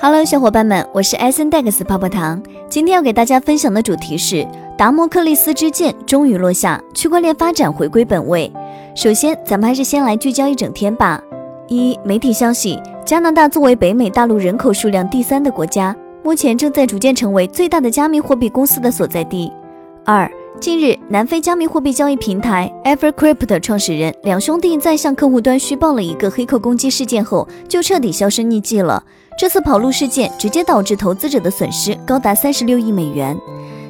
Hello，小伙伴们，我是艾森戴克斯泡泡糖。今天要给大家分享的主题是达摩克利斯之剑终于落下，区块链发展回归本位。首先，咱们还是先来聚焦一整天吧。一、媒体消息：加拿大作为北美大陆人口数量第三的国家，目前正在逐渐成为最大的加密货币公司的所在地。二、近日，南非加密货币交易平台 Evercrypt 创始人两兄弟在向客户端虚报了一个黑客攻击事件后，就彻底销声匿迹了。这次跑路事件直接导致投资者的损失高达三十六亿美元。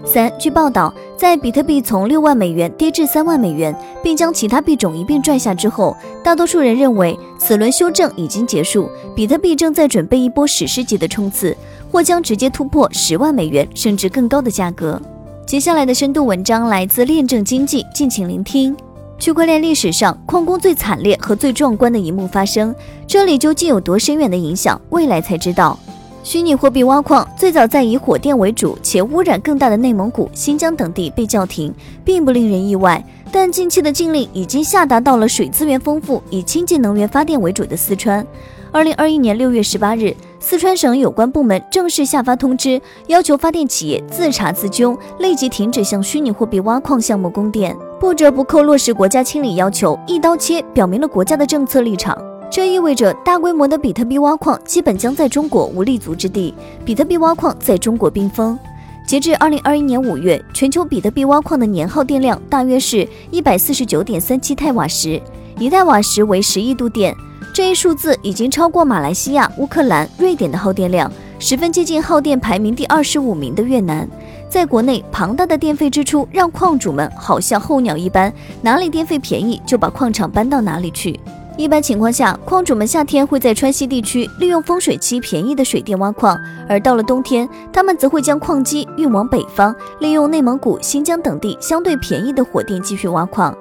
三，据报道，在比特币从六万美元跌至三万美元，并将其他币种一并拽下之后，大多数人认为此轮修正已经结束，比特币正在准备一波史诗级的冲刺，或将直接突破十万美元甚至更高的价格。接下来的深度文章来自链证经济，敬请聆听。区块链历史上矿工最惨烈和最壮观的一幕发生，这里究竟有多深远的影响？未来才知道。虚拟货币挖矿最早在以火电为主且污染更大的内蒙古、新疆等地被叫停，并不令人意外。但近期的禁令已经下达到了水资源丰富、以清洁能源发电为主的四川。二零二一年六月十八日，四川省有关部门正式下发通知，要求发电企业自查自纠，立即停止向虚拟货币挖矿项目供电。不折不扣落实国家清理要求，一刀切，表明了国家的政策立场。这意味着大规模的比特币挖矿基本将在中国无立足之地，比特币挖矿在中国冰封。截至二零二一年五月，全球比特币挖矿的年耗电量大约是一百四十九点三七太瓦时，一太瓦时为十亿度电。这一数字已经超过马来西亚、乌克兰、瑞典的耗电量，十分接近耗电排名第二十五名的越南。在国内，庞大的电费支出让矿主们好像候鸟一般，哪里电费便宜就把矿场搬到哪里去。一般情况下，矿主们夏天会在川西地区利用丰水期便宜的水电挖矿，而到了冬天，他们则会将矿机运往北方，利用内蒙古、新疆等地相对便宜的火电继续挖矿。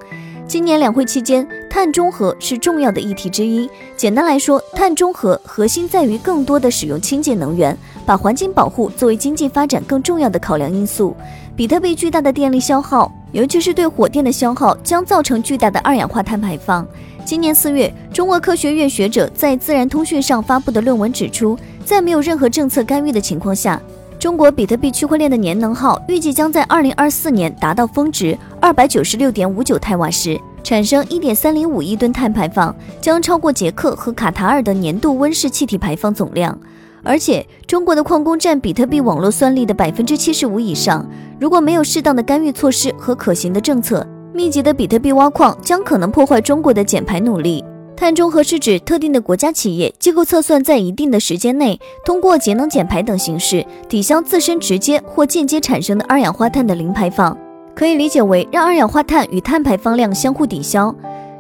今年两会期间，碳中和是重要的议题之一。简单来说，碳中和核心在于更多的使用清洁能源，把环境保护作为经济发展更重要的考量因素。比特币巨大的电力消耗，尤其是对火电的消耗，将造成巨大的二氧化碳排放。今年四月，中国科学院学者在《自然通讯》上发布的论文指出，在没有任何政策干预的情况下。中国比特币区块链的年能耗预计将在二零二四年达到峰值二百九十六点五九太瓦时，产生一点三零五亿吨碳排放，将超过捷克和卡塔尔的年度温室气体排放总量。而且，中国的矿工占比特币网络算力的百分之七十五以上。如果没有适当的干预措施和可行的政策，密集的比特币挖矿将可能破坏中国的减排努力。碳中和是指特定的国家企业机构测算，在一定的时间内，通过节能减排等形式抵消自身直接或间接产生的二氧化碳的零排放，可以理解为让二氧化碳与碳排放量相互抵消。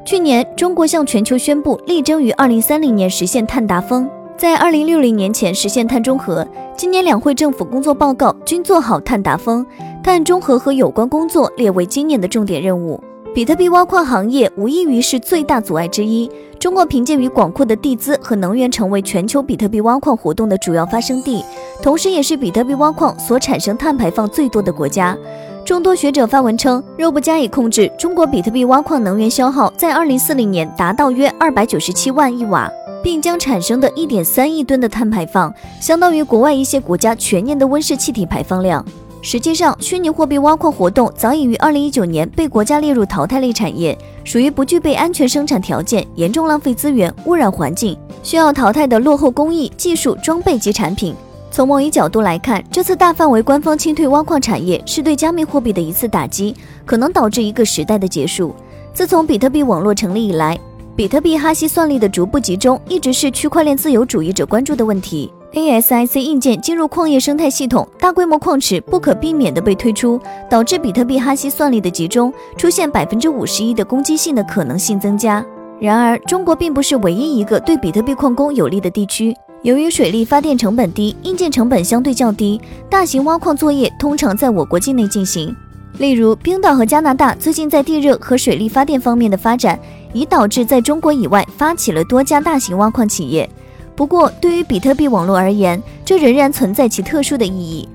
去年，中国向全球宣布力争于二零三零年实现碳达峰，在二零六零年前实现碳中和。今年两会政府工作报告均做好碳达峰、碳中和和有关工作列为今年的重点任务。比特币挖矿行业无异于是最大阻碍之一。中国凭借于广阔的地资和能源，成为全球比特币挖矿活动的主要发生地，同时也是比特币挖矿所产生碳排放最多的国家。众多学者发文称，若不加以控制，中国比特币挖矿能源消耗在二零四零年达到约二百九十七万亿瓦，并将产生的一点三亿吨的碳排放，相当于国外一些国家全年的温室气体排放量。实际上，虚拟货币挖矿活动早已于二零一九年被国家列入淘汰类产业，属于不具备安全生产条件、严重浪费资源、污染环境、需要淘汰的落后工艺、技术、装备及产品。从某一角度来看，这次大范围官方清退挖矿产业是对加密货币的一次打击，可能导致一个时代的结束。自从比特币网络成立以来，比特币哈希算力的逐步集中一直是区块链自由主义者关注的问题。ASIC 硬件进入矿业生态系统，大规模矿池不可避免地被推出，导致比特币哈希算力的集中出现百分之五十一的攻击性的可能性增加。然而，中国并不是唯一一个对比特币矿工有利的地区。由于水力发电成本低，硬件成本相对较低，大型挖矿作业通常在我国境内进行。例如，冰岛和加拿大最近在地热和水力发电方面的发展，已导致在中国以外发起了多家大型挖矿企业。不过，对于比特币网络而言，这仍然存在其特殊的意义。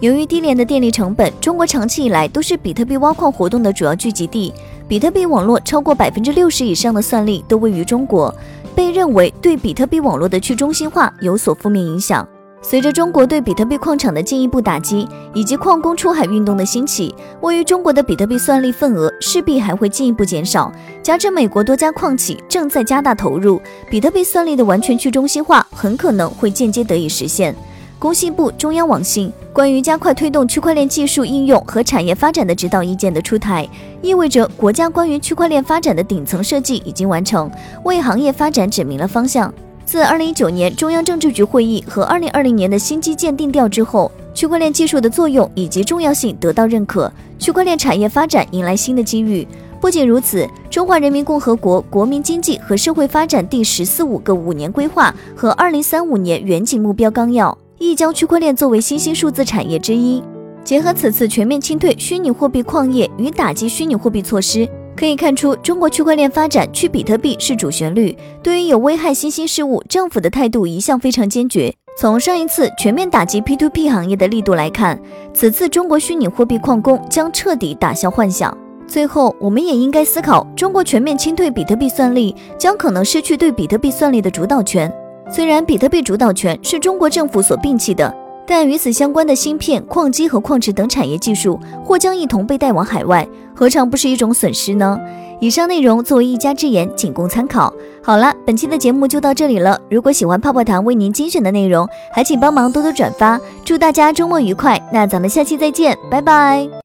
由于低廉的电力成本，中国长期以来都是比特币挖矿活动的主要聚集地。比特币网络超过百分之六十以上的算力都位于中国，被认为对比特币网络的去中心化有所负面影响。随着中国对比特币矿场的进一步打击，以及矿工出海运动的兴起，位于中国的比特币算力份额势必还会进一步减少。加之美国多家矿企正在加大投入，比特币算力的完全去中心化很可能会间接得以实现。工信部、中央网信关于加快推动区块链技术应用和产业发展的指导意见的出台，意味着国家关于区块链发展的顶层设计已经完成，为行业发展指明了方向。自二零一九年中央政治局会议和二零二零年的新基建定调之后，区块链技术的作用以及重要性得到认可，区块链产业发展迎来新的机遇。不仅如此，《中华人民共和国国民经济和社会发展第十四五个五年规划》和二零三五年远景目标纲要亦将区块链作为新兴数字产业之一。结合此次全面清退虚拟货币矿业与打击虚拟货币措施。可以看出，中国区块链发展去比特币是主旋律。对于有危害新兴事物，政府的态度一向非常坚决。从上一次全面打击 P2P 行业的力度来看，此次中国虚拟货币矿工将彻底打消幻想。最后，我们也应该思考，中国全面清退比特币算力，将可能失去对比特币算力的主导权。虽然比特币主导权是中国政府所摒弃的。但与此相关的芯片、矿机和矿池等产业技术或将一同被带往海外，何尝不是一种损失呢？以上内容作为一家之言，仅供参考。好了，本期的节目就到这里了。如果喜欢泡泡糖为您精选的内容，还请帮忙多多转发。祝大家周末愉快！那咱们下期再见，拜拜。